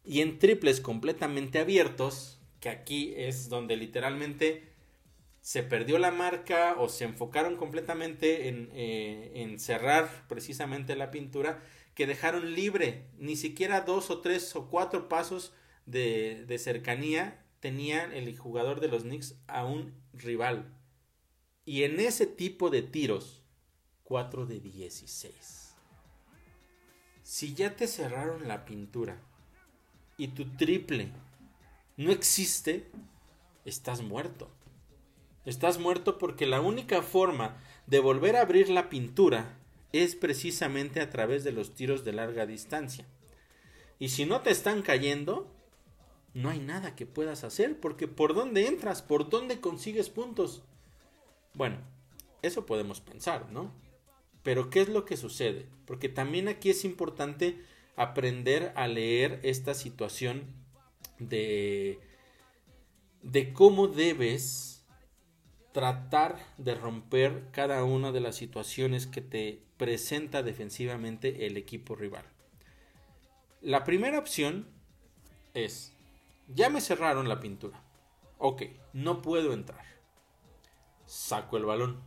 Y en triples completamente abiertos, que aquí es donde literalmente se perdió la marca o se enfocaron completamente en, eh, cerrar precisamente la pintura que dejaron libre ni siquiera dos o tres o cuatro pasos de, de cercanía tenía el jugador de los Knicks a un rival y en ese tipo de tiros 4 de 16 Si ya te cerraron la pintura y tu triple no existe, estás muerto. Estás muerto porque la única forma de volver a abrir la pintura es precisamente a través de los tiros de larga distancia. Y si no te están cayendo, no hay nada que puedas hacer porque por dónde entras, por dónde consigues puntos. Bueno, eso podemos pensar, ¿no? Pero ¿qué es lo que sucede? Porque también aquí es importante aprender a leer esta situación de, de cómo debes tratar de romper cada una de las situaciones que te presenta defensivamente el equipo rival. La primera opción es, ya me cerraron la pintura. Ok, no puedo entrar. Saco el balón.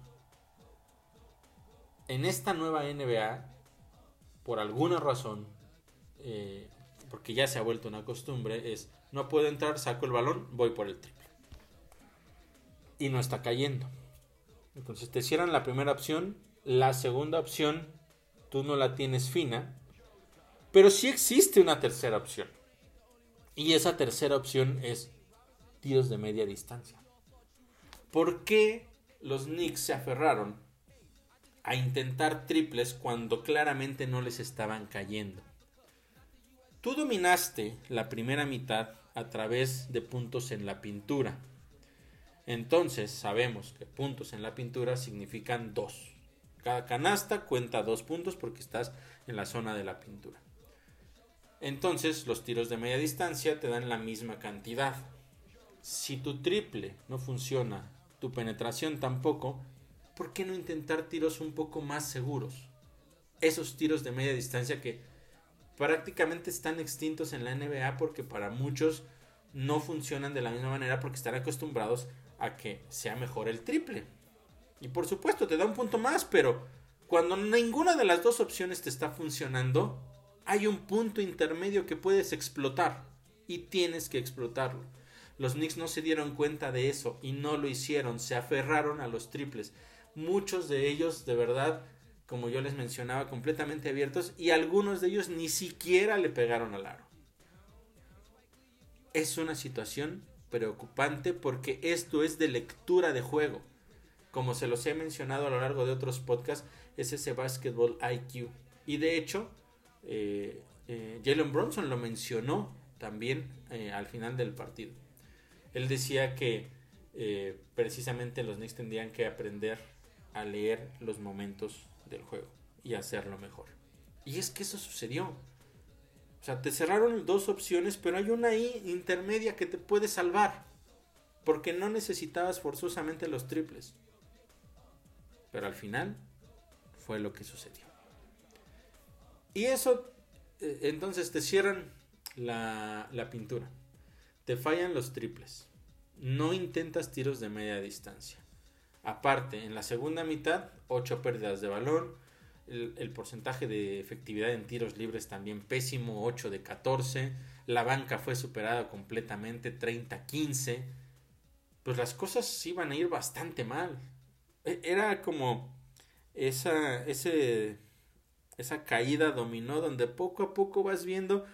En esta nueva NBA, por alguna razón, eh, porque ya se ha vuelto una costumbre, es no puedo entrar, saco el balón, voy por el triple. Y no está cayendo. Entonces te cierran la primera opción, la segunda opción tú no la tienes fina, pero sí existe una tercera opción. Y esa tercera opción es tiros de media distancia. ¿Por qué los Knicks se aferraron a intentar triples cuando claramente no les estaban cayendo? Tú dominaste la primera mitad a través de puntos en la pintura. Entonces sabemos que puntos en la pintura significan dos. Cada canasta cuenta dos puntos porque estás en la zona de la pintura. Entonces los tiros de media distancia te dan la misma cantidad. Si tu triple no funciona, tu penetración tampoco, ¿por qué no intentar tiros un poco más seguros? Esos tiros de media distancia que prácticamente están extintos en la NBA porque para muchos no funcionan de la misma manera porque están acostumbrados a que sea mejor el triple. Y por supuesto te da un punto más, pero cuando ninguna de las dos opciones te está funcionando, hay un punto intermedio que puedes explotar y tienes que explotarlo. Los Knicks no se dieron cuenta de eso y no lo hicieron, se aferraron a los triples. Muchos de ellos, de verdad, como yo les mencionaba, completamente abiertos y algunos de ellos ni siquiera le pegaron al aro. Es una situación preocupante porque esto es de lectura de juego. Como se los he mencionado a lo largo de otros podcasts, es ese basketball IQ. Y de hecho, eh, eh, Jalen Bronson lo mencionó también eh, al final del partido. Él decía que precisamente los Knicks tendrían que aprender a leer los momentos del juego y hacerlo mejor. Y es que eso sucedió. O sea, te cerraron dos opciones, pero hay una ahí intermedia que te puede salvar. Porque no necesitabas forzosamente los triples. Pero al final fue lo que sucedió. Y eso, eh, entonces te cierran la, la pintura. Te fallan los triples. No intentas tiros de media distancia. Aparte, en la segunda mitad, 8 pérdidas de balón. El, porcentaje de efectividad en tiros libres también pésimo, 8 de 14. La banca fue superada completamente, 30-15. Pues las cosas iban a ir bastante mal. E, era como esa, ese, esa caída dominó donde poco a poco vas viendo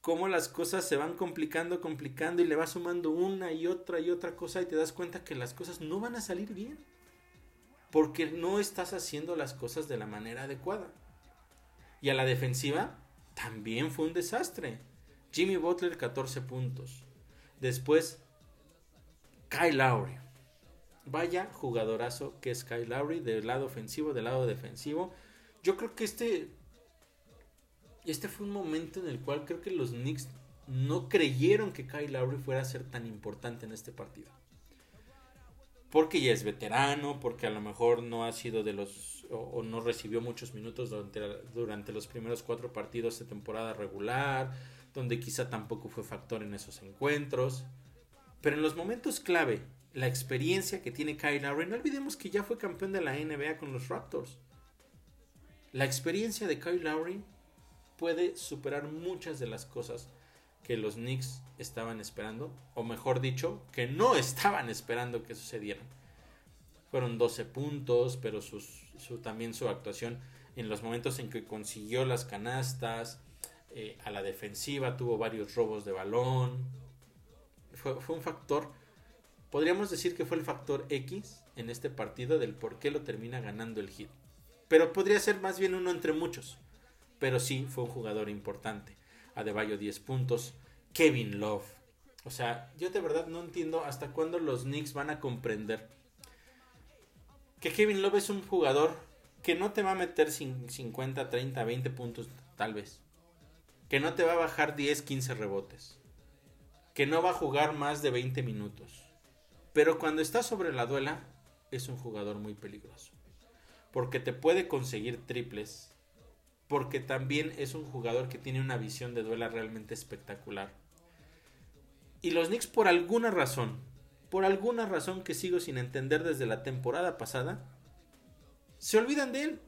cómo las cosas se van complicando, complicando y le vas sumando una y otra y otra cosa y te das cuenta que las cosas no van a salir bien. Porque no estás haciendo las cosas de la manera adecuada. Y a la defensiva también fue un desastre. Jimmy Butler 14 puntos. Después Kyle Lowry. Vaya jugadorazo que es Kyle Lowry del lado ofensivo, del lado defensivo. Yo creo que este este fue un momento en el cual creo que los Knicks no creyeron que Kyle Lowry fuera a ser tan importante en este partido. Porque ya es veterano, porque a lo mejor no ha sido de los o, no recibió muchos minutos durante, durante los primeros cuatro partidos de temporada regular, donde quizá tampoco fue factor en esos encuentros. Pero en los momentos clave, la experiencia que tiene Kyle Lowry, no olvidemos que ya fue campeón de la NBA con los Raptors. La experiencia de Kyle Lowry puede superar muchas de las cosas que los Knicks estaban esperando, o mejor dicho, que no <laughs> estaban esperando que sucedieran. Fueron 12 puntos, pero también su actuación en los momentos en que consiguió las canastas, eh, a la defensiva tuvo varios robos de balón. Fue, fue un factor, podríamos decir que fue el factor X en este partido del por qué lo termina ganando el hit. Pero podría ser más bien uno entre muchos. Pero sí fue un jugador importante. Adebayo 10 puntos. Kevin Love. O sea, yo de verdad no entiendo hasta cuándo los Knicks van a comprender que Kevin Love es un jugador que no te va a meter 50, 30, 20 puntos tal vez. Que no te va a bajar 10, 15 rebotes. Que no va a jugar más de 20 minutos. Pero cuando está sobre la duela, es un jugador muy peligroso. Porque te puede conseguir triples. Porque también es un jugador que tiene una visión de duela realmente espectacular. Y los Knicks por alguna razón, por alguna razón que sigo sin entender desde la temporada pasada, se olvidan de él.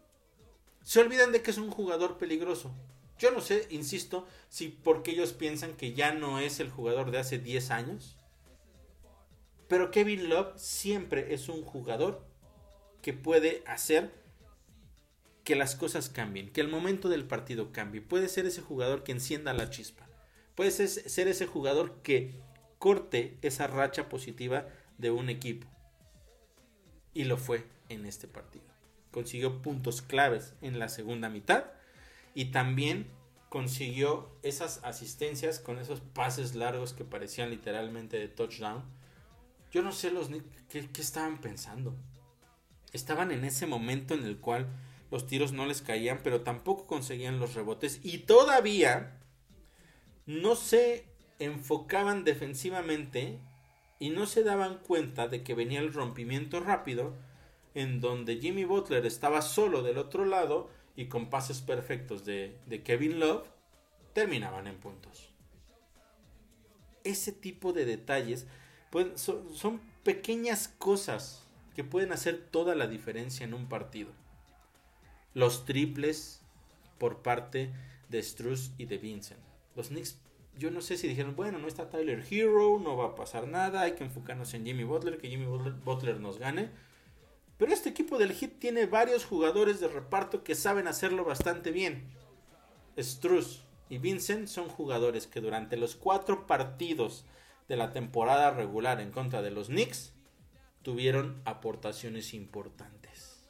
Se olvidan de que es un jugador peligroso. Yo no sé, insisto, si porque ellos piensan que ya no es el jugador de hace 10 años. Pero Kevin Love siempre es un jugador que puede hacer que las cosas cambien, que el momento del partido cambie. Puede ser ese jugador que encienda la chispa. Puede ser ese jugador que corte esa racha positiva de un equipo. Y lo fue en este partido consiguió puntos claves en la segunda mitad y también consiguió esas asistencias con esos pases largos que parecían literalmente de touchdown. Yo no sé los qué, qué estaban pensando. Estaban en ese momento en el cual los tiros no les caían, pero tampoco conseguían los rebotes y todavía no se enfocaban defensivamente y no se daban cuenta de que venía el rompimiento rápido en donde Jimmy Butler estaba solo del otro lado y con pases perfectos de, Kevin Love, terminaban en puntos. Ese tipo de detalles son, son pequeñas cosas que pueden hacer toda la diferencia en un partido. Los triples por parte de Struz y de Vincent. Los Knicks, yo no sé si dijeron, bueno, no está Tyler Hero, no va a pasar nada, hay que enfocarnos en Jimmy Butler, que Jimmy Butler nos gane. Pero este equipo del Heat tiene varios jugadores de reparto que saben hacerlo bastante bien. Struz y Vincent son jugadores que durante los cuatro partidos de la temporada regular en contra de los Knicks tuvieron aportaciones importantes.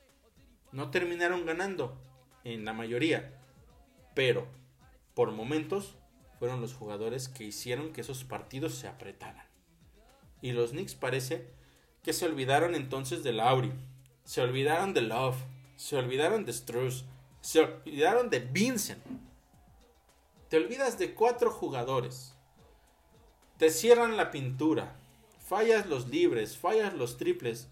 No terminaron ganando en la mayoría, pero por momentos fueron los jugadores que hicieron que esos partidos se apretaran. Y los Knicks parece que se olvidaron entonces de Lauri, se olvidaron de Love, se olvidaron de Struz, se olvidaron de Vincent. Te olvidas de cuatro jugadores. Te cierran la pintura. Fallas los libres, fallas los triples.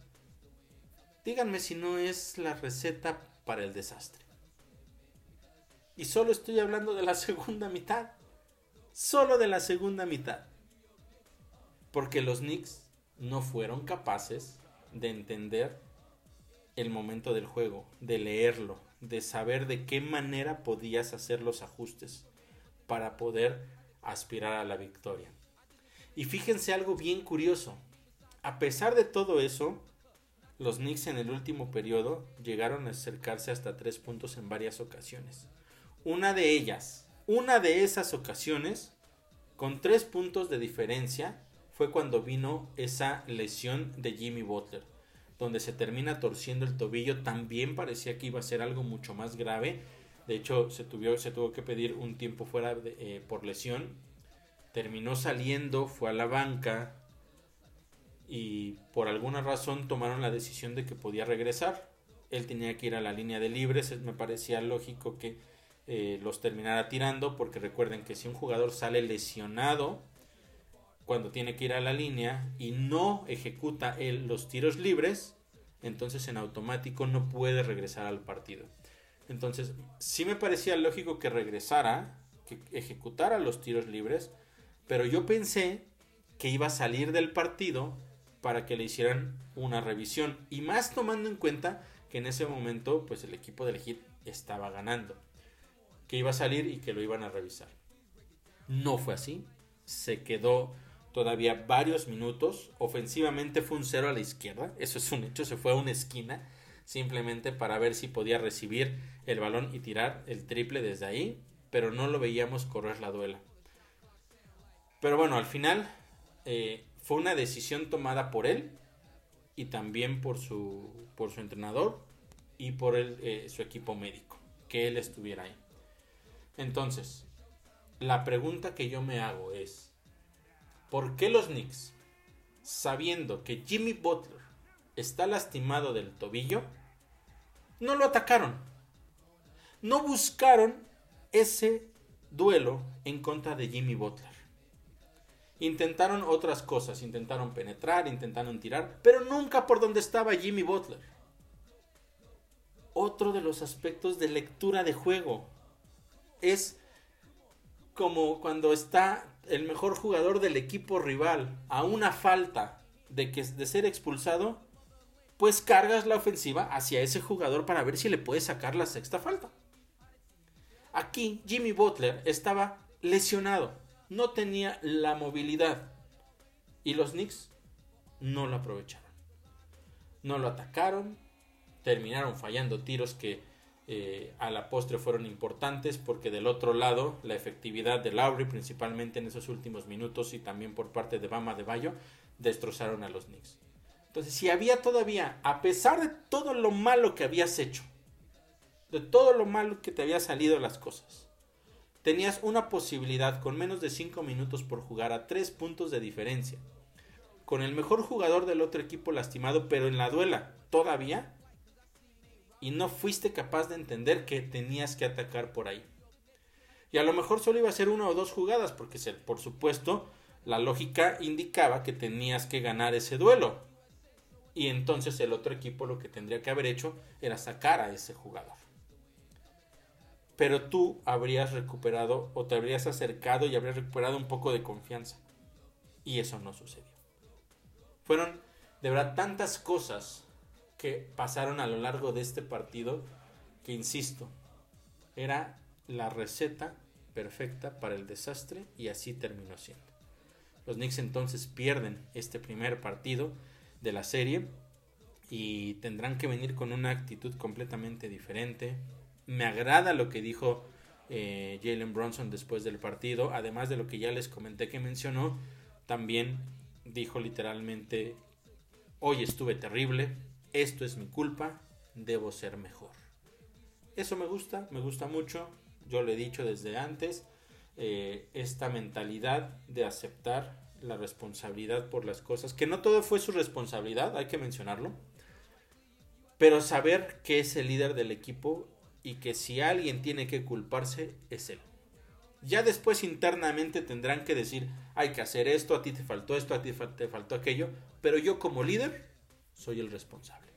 Díganme si no es la receta para el desastre. Y solo estoy hablando de la <laughs> segunda mitad. Solo de la segunda mitad. Porque los Knicks no fueron capaces de entender el momento del juego, de leerlo, de saber de qué manera podías hacer los ajustes para poder aspirar a la victoria. Y fíjense algo bien curioso. A pesar de todo eso, los Knicks en el último periodo llegaron a acercarse hasta tres puntos en varias ocasiones. Una de ellas, una de esas ocasiones, con tres puntos de diferencia, fue cuando vino esa lesión de Jimmy Butler donde se termina torciendo el tobillo, también parecía que iba a ser algo mucho más grave. De hecho, se, tuvo, que pedir un tiempo fuera eh, por lesión. Terminó saliendo, fue a la banca y por alguna razón tomaron la decisión de que podía regresar. Él tenía que ir a la línea de libres, me parecía lógico que eh, los terminara tirando, porque recuerden que si un jugador sale lesionado, cuando tiene que ir a la línea y no ejecuta él los tiros libres, entonces en automático no puede regresar al partido. Entonces, sí me parecía lógico que regresara, que ejecutara los tiros libres, pero yo pensé que iba a salir del partido para que le hicieran una revisión y más tomando en cuenta que en ese momento pues el equipo del Hit estaba ganando, que iba a salir y que lo iban a revisar. No fue así, se quedó todavía varios minutos. Ofensivamente fue un cero a la izquierda, eso es un hecho, se fue a una esquina. simplemente para ver si podía recibir el balón y tirar el triple desde ahí, pero no lo veíamos correr la duela. Pero bueno, al final eh, fue una decisión tomada por él y también por su, por su entrenador y por eh, su equipo médico, que él estuviera ahí. Entonces, la pregunta que yo me hago es, ¿por qué los Knicks, sabiendo que Jimmy Butler está lastimado del tobillo, no lo atacaron? No buscaron ese duelo en contra de Jimmy Butler. Intentaron otras cosas, intentaron penetrar, intentaron tirar, pero nunca por donde estaba Jimmy Butler. Otro de los aspectos de lectura de juego es como cuando está el mejor jugador del equipo rival a una falta de, que, de ser expulsado, pues cargas la ofensiva hacia ese jugador para ver si le puede sacar la sexta falta. Aquí Jimmy Butler estaba lesionado, no tenía la movilidad y los Knicks no lo aprovecharon. No lo atacaron, terminaron fallando tiros que eh, a la postre fueron importantes porque del otro lado la efectividad de Lowry principalmente en esos últimos minutos y también por parte de Bama de Bayo destrozaron a los Knicks. Entonces si había todavía, a pesar de todo lo malo que habías hecho, de todo lo malo que te había salido las cosas, tenías una posibilidad con menos de 5 minutos por jugar a 3 puntos de diferencia, con el mejor jugador del otro equipo lastimado, pero en la duela todavía y no fuiste capaz de entender que tenías que atacar por ahí. Y a lo mejor solo iba a ser una o dos jugadas, porque por supuesto la lógica indicaba que tenías que ganar ese duelo. Y entonces el otro equipo lo que tendría que haber hecho era sacar a ese jugador. Pero tú habrías recuperado o te habrías acercado y habrías recuperado un poco de confianza. Y eso no sucedió. Fueron de verdad tantas cosas que pasaron a lo largo de este partido, que insisto, era la receta perfecta para el desastre y así terminó siendo. Los Knicks entonces pierden este primer partido de la serie y tendrán que venir con una actitud completamente diferente. Me agrada lo que dijo eh, Jalen Bronson después del partido, además de lo que ya les comenté que mencionó, también dijo literalmente, hoy estuve terrible, esto es mi culpa, debo ser mejor. Eso me gusta, me gusta mucho, yo lo he dicho desde antes, eh, esta mentalidad de aceptar la responsabilidad por las cosas, que no todo fue su responsabilidad, hay que mencionarlo, pero saber que es el líder del equipo y que si alguien tiene que culparse es él. Ya después internamente tendrán que decir, hay que hacer esto, a ti te faltó esto, a ti te faltó aquello, pero yo como líder soy el responsable.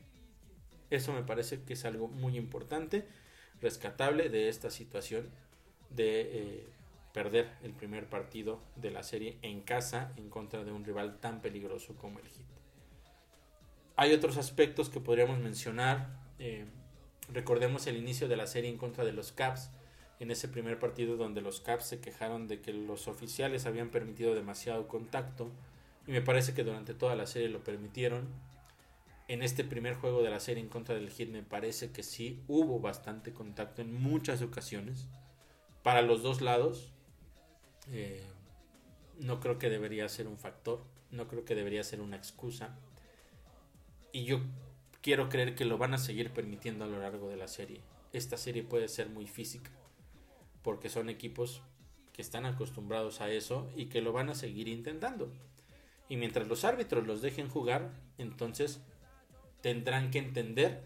Eso me parece que es algo muy importante, rescatable de esta situación de eh, perder el primer partido de la serie en casa en contra de un rival tan peligroso como el Heat. Hay otros aspectos que podríamos mencionar. Eh, recordemos el inicio de la serie en contra de los Caps, en ese primer partido donde los Caps se quejaron de que los oficiales habían permitido demasiado contacto y me parece que durante toda la serie lo permitieron en este primer juego de la serie en contra del Heat me parece que sí hubo bastante contacto en muchas ocasiones para los dos lados. Eh, no creo que debería ser un factor, no creo que debería ser una excusa. Y yo quiero creer que lo van a seguir permitiendo a lo largo de la serie. Esta serie puede ser muy física, porque son equipos que están acostumbrados a eso y que lo van a seguir intentando. Y mientras los árbitros los dejen jugar, entonces tendrán que entender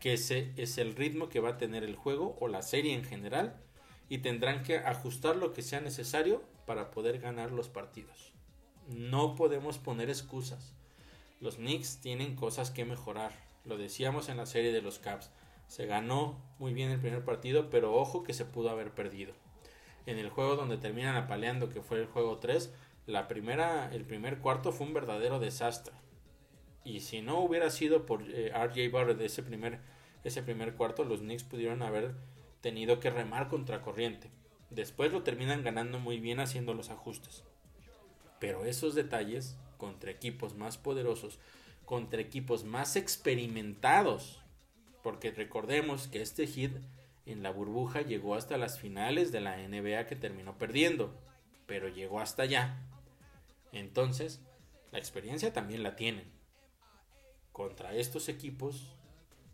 que ese es el ritmo que va a tener el juego o la serie en general y tendrán que ajustar lo que sea necesario para poder ganar los partidos. No podemos poner excusas. Los Knicks tienen cosas que mejorar. Lo decíamos en la serie de los Caps. Se ganó muy bien el primer partido, pero ojo que se pudo haber perdido. En el juego donde terminan apaleando, que fue el juego 3, la primera, el primer cuarto fue un verdadero desastre. Y si no hubiera sido por eh, RJ Barrett ese primer, ese primer cuarto, los Knicks pudieron haber tenido que remar contra corriente. Después lo terminan ganando muy bien haciendo los ajustes. Pero esos detalles contra equipos más poderosos, contra equipos más experimentados Porque recordemos que este hit en la burbuja llegó hasta las finales de la NBA que terminó perdiendo, pero llegó hasta allá. Entonces, la experiencia también la tienen. Contra estos equipos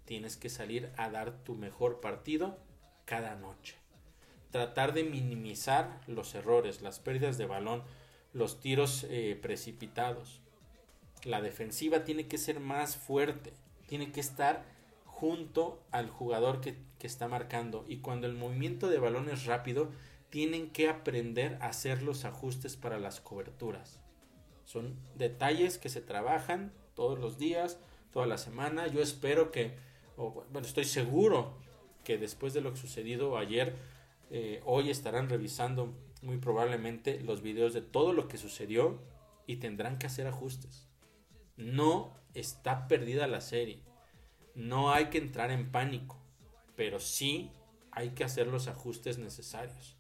tienes que salir a dar tu mejor partido cada noche. Tratar de minimizar los errores, las pérdidas de balón, los tiros eh, precipitados. La defensiva tiene que ser más fuerte, tiene que estar junto al jugador que, está marcando y cuando el movimiento de balón es rápido, tienen que aprender a hacer los ajustes para las coberturas. Son detalles que se trabajan todos los días, toda la semana. Yo espero que, bueno, estoy seguro que después de lo sucedido ayer, eh, hoy estarán revisando muy probablemente los videos de todo lo que sucedió y tendrán que hacer ajustes. No está perdida la serie. No hay que entrar en pánico, pero sí hay que hacer los ajustes necesarios.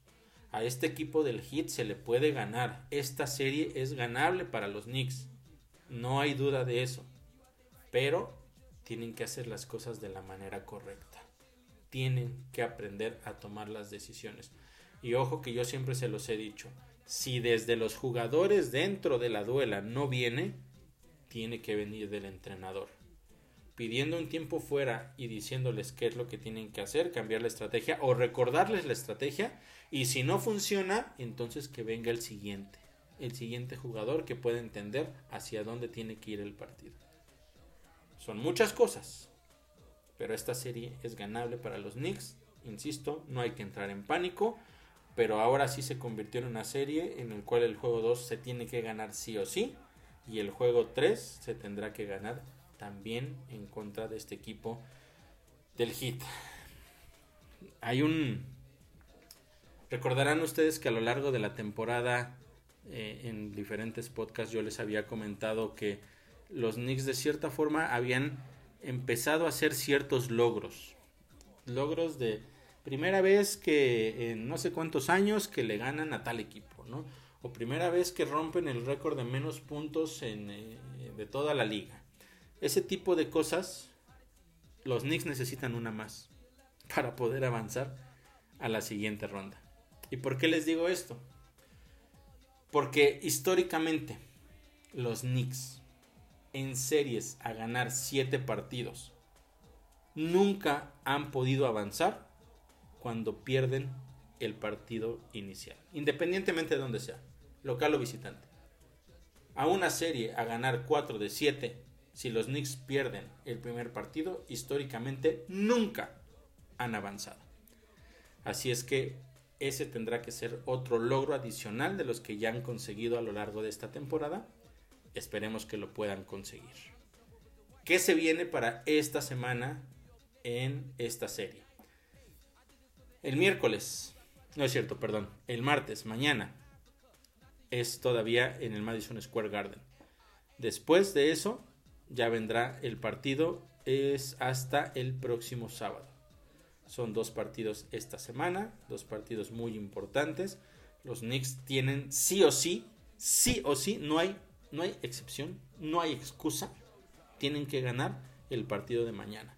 A este equipo del Heat se le puede ganar. Esta serie es ganable para los Knicks. No hay duda de eso. Pero tienen que hacer las cosas de la manera correcta. Tienen que aprender a tomar las decisiones. Y ojo que yo siempre se los he dicho. Si desde los jugadores dentro de la duela no viene, tiene que venir del entrenador pidiendo un tiempo fuera y diciéndoles qué es lo que tienen que hacer, cambiar la estrategia o recordarles la estrategia y si no funciona, entonces que venga el siguiente, el siguiente jugador que pueda entender hacia dónde tiene que ir el partido. Son muchas cosas, pero esta serie es ganable para los Knicks, insisto, no hay que entrar en pánico, pero ahora sí se convirtió en una serie en el cual el juego 2 se tiene que ganar sí o sí y el juego 3 se tendrá que ganar también en contra de este equipo del Hit. Hay un... Recordarán ustedes que a lo largo de la temporada eh, en diferentes podcasts yo les había comentado que los Knicks de cierta forma habían empezado a hacer ciertos logros. Logros de primera vez que en no sé cuántos años que le ganan a tal equipo, ¿no? O primera vez que rompen el récord de menos puntos en, eh, de toda la liga. Ese tipo de cosas, los Knicks necesitan una más para poder avanzar a la siguiente ronda. ¿Y por qué les digo esto? Porque históricamente los Knicks en series a ganar 7 partidos nunca han podido avanzar cuando pierden el partido inicial, independientemente de donde sea, local o visitante. A una serie a ganar 4 de 7 si los Knicks pierden el primer partido, históricamente nunca han avanzado. Así es que ese tendrá que ser otro logro adicional de los que ya han conseguido a lo largo de esta temporada. Esperemos que lo puedan conseguir. ¿Qué se viene para esta semana en esta serie? El miércoles, no es cierto, perdón, el martes, mañana, es todavía en el Madison Square Garden. Después de eso, ya vendrá el partido, es hasta el próximo sábado. Son dos partidos esta semana, dos partidos muy importantes. Los Knicks tienen sí o sí, sí o sí, no hay, no hay excepción, no hay excusa. Tienen que ganar el partido de mañana,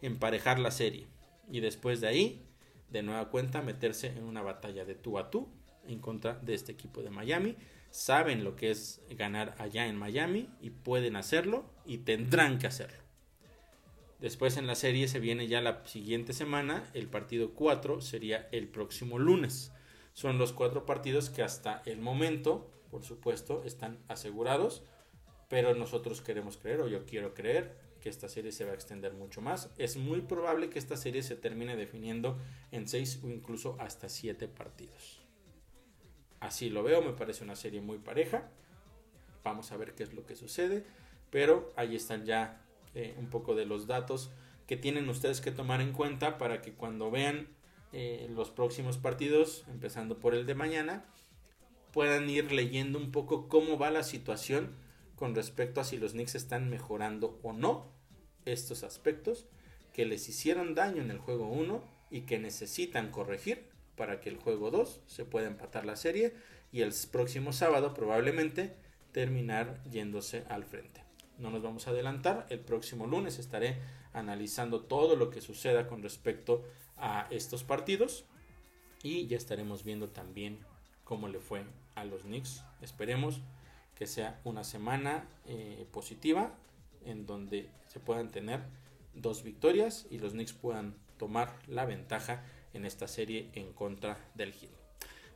emparejar la serie y después de ahí, de nueva cuenta, meterse en una batalla de tú a tú en contra de este equipo de Miami saben lo que es ganar allá en Miami y pueden hacerlo y tendrán que hacerlo. Después en la serie se viene ya la siguiente semana, el partido 4 sería el próximo lunes. Son los cuatro partidos que hasta el momento, por supuesto, están asegurados, pero nosotros queremos creer, o yo quiero creer, que esta serie se va a extender mucho más. Es muy probable que esta serie se termine definiendo en 6 o incluso hasta 7 partidos. Así lo veo, me parece una serie muy pareja. Vamos a ver qué es lo que sucede. Pero ahí están ya eh, un poco de los datos que tienen ustedes que tomar en cuenta para que cuando vean eh, los próximos partidos, empezando por el de mañana, puedan ir leyendo un poco cómo va la situación con respecto a si los Knicks están mejorando o no estos aspectos que les hicieron daño en el juego 1 y que necesitan corregir para que el juego 2 se pueda empatar la serie y el próximo sábado probablemente terminar yéndose al frente. no nos vamos a adelantar. El próximo lunes estaré analizando todo lo que suceda con respecto a estos partidos. Y ya estaremos viendo también cómo le fue a los Knicks. Esperemos que sea una semana eh, positiva en donde se puedan tener dos victorias y los Knicks puedan tomar la ventaja en esta serie en contra del Heat.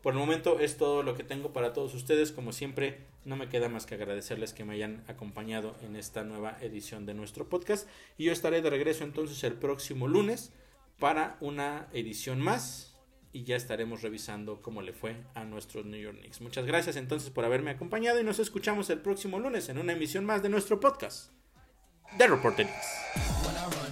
Por el momento es todo lo que tengo para todos ustedes. Como siempre, no me queda más que agradecerles que me hayan acompañado en esta nueva edición de nuestro podcast. Y yo estaré de regreso entonces el próximo lunes para una edición más. Y ya estaremos revisando cómo le fue a nuestros New York Knicks. Muchas gracias entonces por haberme acompañado y nos escuchamos el próximo lunes en una emisión más de nuestro podcast. The Reporter Knicks.